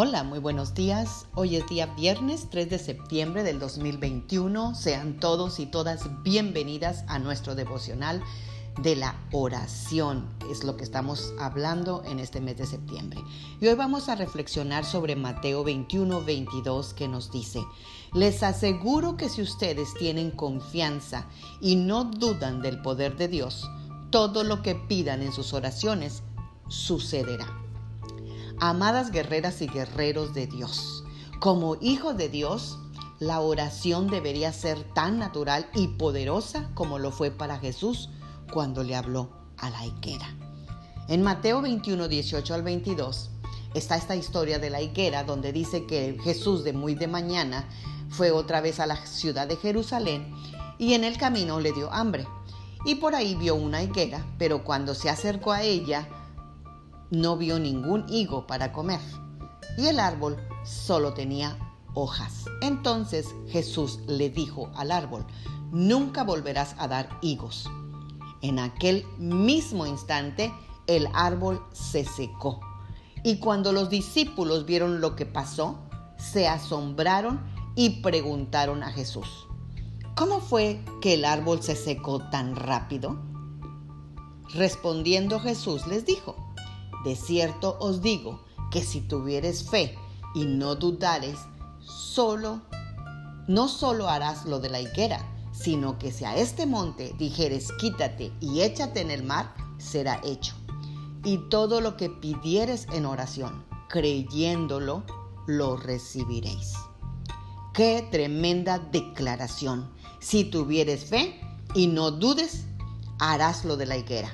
Hola, muy buenos días. Hoy es día viernes 3 de septiembre del 2021. Sean todos y todas bienvenidas a nuestro devocional de la oración. Es lo que estamos hablando en este mes de septiembre. Y hoy vamos a reflexionar sobre Mateo 21, 22 que nos dice, les aseguro que si ustedes tienen confianza y no dudan del poder de Dios, todo lo que pidan en sus oraciones sucederá. Amadas guerreras y guerreros de Dios, como hijos de Dios, la oración debería ser tan natural y poderosa como lo fue para Jesús cuando le habló a la higuera. En Mateo 21, 18 al 22 está esta historia de la higuera donde dice que Jesús de muy de mañana fue otra vez a la ciudad de Jerusalén y en el camino le dio hambre. Y por ahí vio una higuera, pero cuando se acercó a ella, no vio ningún higo para comer y el árbol solo tenía hojas. Entonces Jesús le dijo al árbol, nunca volverás a dar higos. En aquel mismo instante el árbol se secó. Y cuando los discípulos vieron lo que pasó, se asombraron y preguntaron a Jesús, ¿cómo fue que el árbol se secó tan rápido? Respondiendo Jesús les dijo, de cierto os digo que si tuvieres fe y no dudares, solo, no solo harás lo de la higuera, sino que si a este monte dijeres quítate y échate en el mar, será hecho. Y todo lo que pidieres en oración, creyéndolo, lo recibiréis. Qué tremenda declaración. Si tuvieres fe y no dudes, harás lo de la higuera.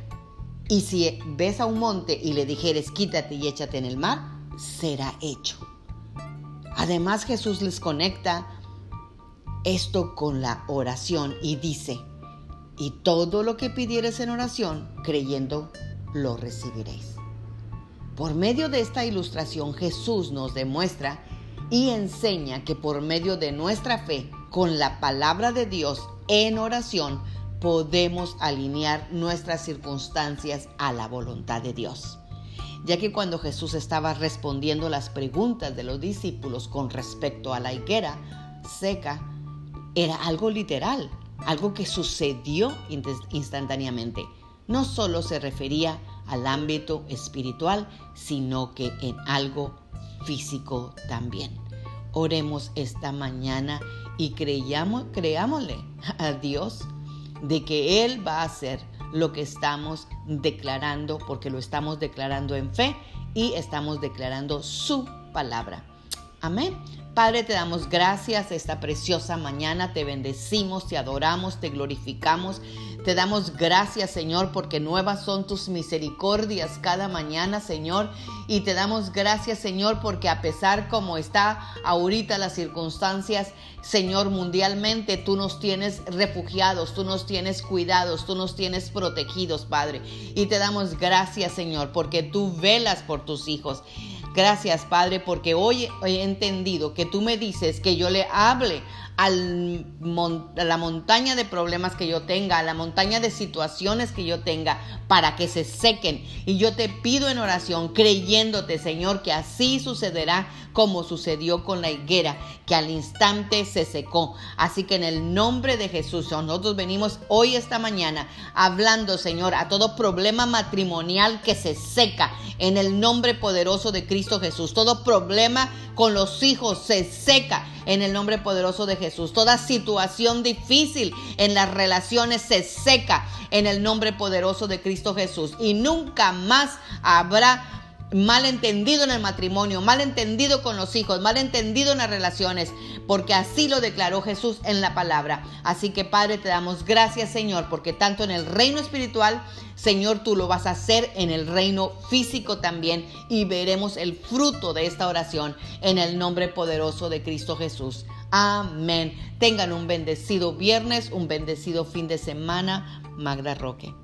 Y si ves a un monte y le dijeres, quítate y échate en el mar, será hecho. Además Jesús les conecta esto con la oración y dice, y todo lo que pidieres en oración, creyendo, lo recibiréis. Por medio de esta ilustración Jesús nos demuestra y enseña que por medio de nuestra fe, con la palabra de Dios en oración, podemos alinear nuestras circunstancias a la voluntad de Dios. Ya que cuando Jesús estaba respondiendo las preguntas de los discípulos con respecto a la higuera seca, era algo literal, algo que sucedió instantáneamente. No solo se refería al ámbito espiritual, sino que en algo físico también. Oremos esta mañana y creyamos, creámosle a Dios de que Él va a hacer lo que estamos declarando, porque lo estamos declarando en fe y estamos declarando su palabra. Amén. Padre, te damos gracias esta preciosa mañana, te bendecimos, te adoramos, te glorificamos. Te damos gracias, Señor, porque nuevas son tus misericordias cada mañana, Señor. Y te damos gracias, Señor, porque a pesar como está ahorita las circunstancias, Señor, mundialmente, tú nos tienes refugiados, tú nos tienes cuidados, tú nos tienes protegidos, Padre. Y te damos gracias, Señor, porque tú velas por tus hijos. Gracias, Padre, porque hoy he entendido que tú me dices que yo le hable a la montaña de problemas que yo tenga, a la montaña de situaciones que yo tenga, para que se sequen. Y yo te pido en oración, creyéndote, Señor, que así sucederá como sucedió con la higuera, que al instante se secó. Así que en el nombre de Jesús, nosotros venimos hoy, esta mañana, hablando, Señor, a todo problema matrimonial que se seca, en el nombre poderoso de Cristo Jesús. Todo problema con los hijos se seca en el nombre poderoso de Jesús. Toda situación difícil en las relaciones se seca en el nombre poderoso de Cristo Jesús. Y nunca más habrá malentendido en el matrimonio, malentendido con los hijos, malentendido en las relaciones, porque así lo declaró Jesús en la palabra. Así que Padre, te damos gracias Señor, porque tanto en el reino espiritual, Señor, tú lo vas a hacer en el reino físico también y veremos el fruto de esta oración en el nombre poderoso de Cristo Jesús. Amén. Tengan un bendecido viernes, un bendecido fin de semana. Magda Roque.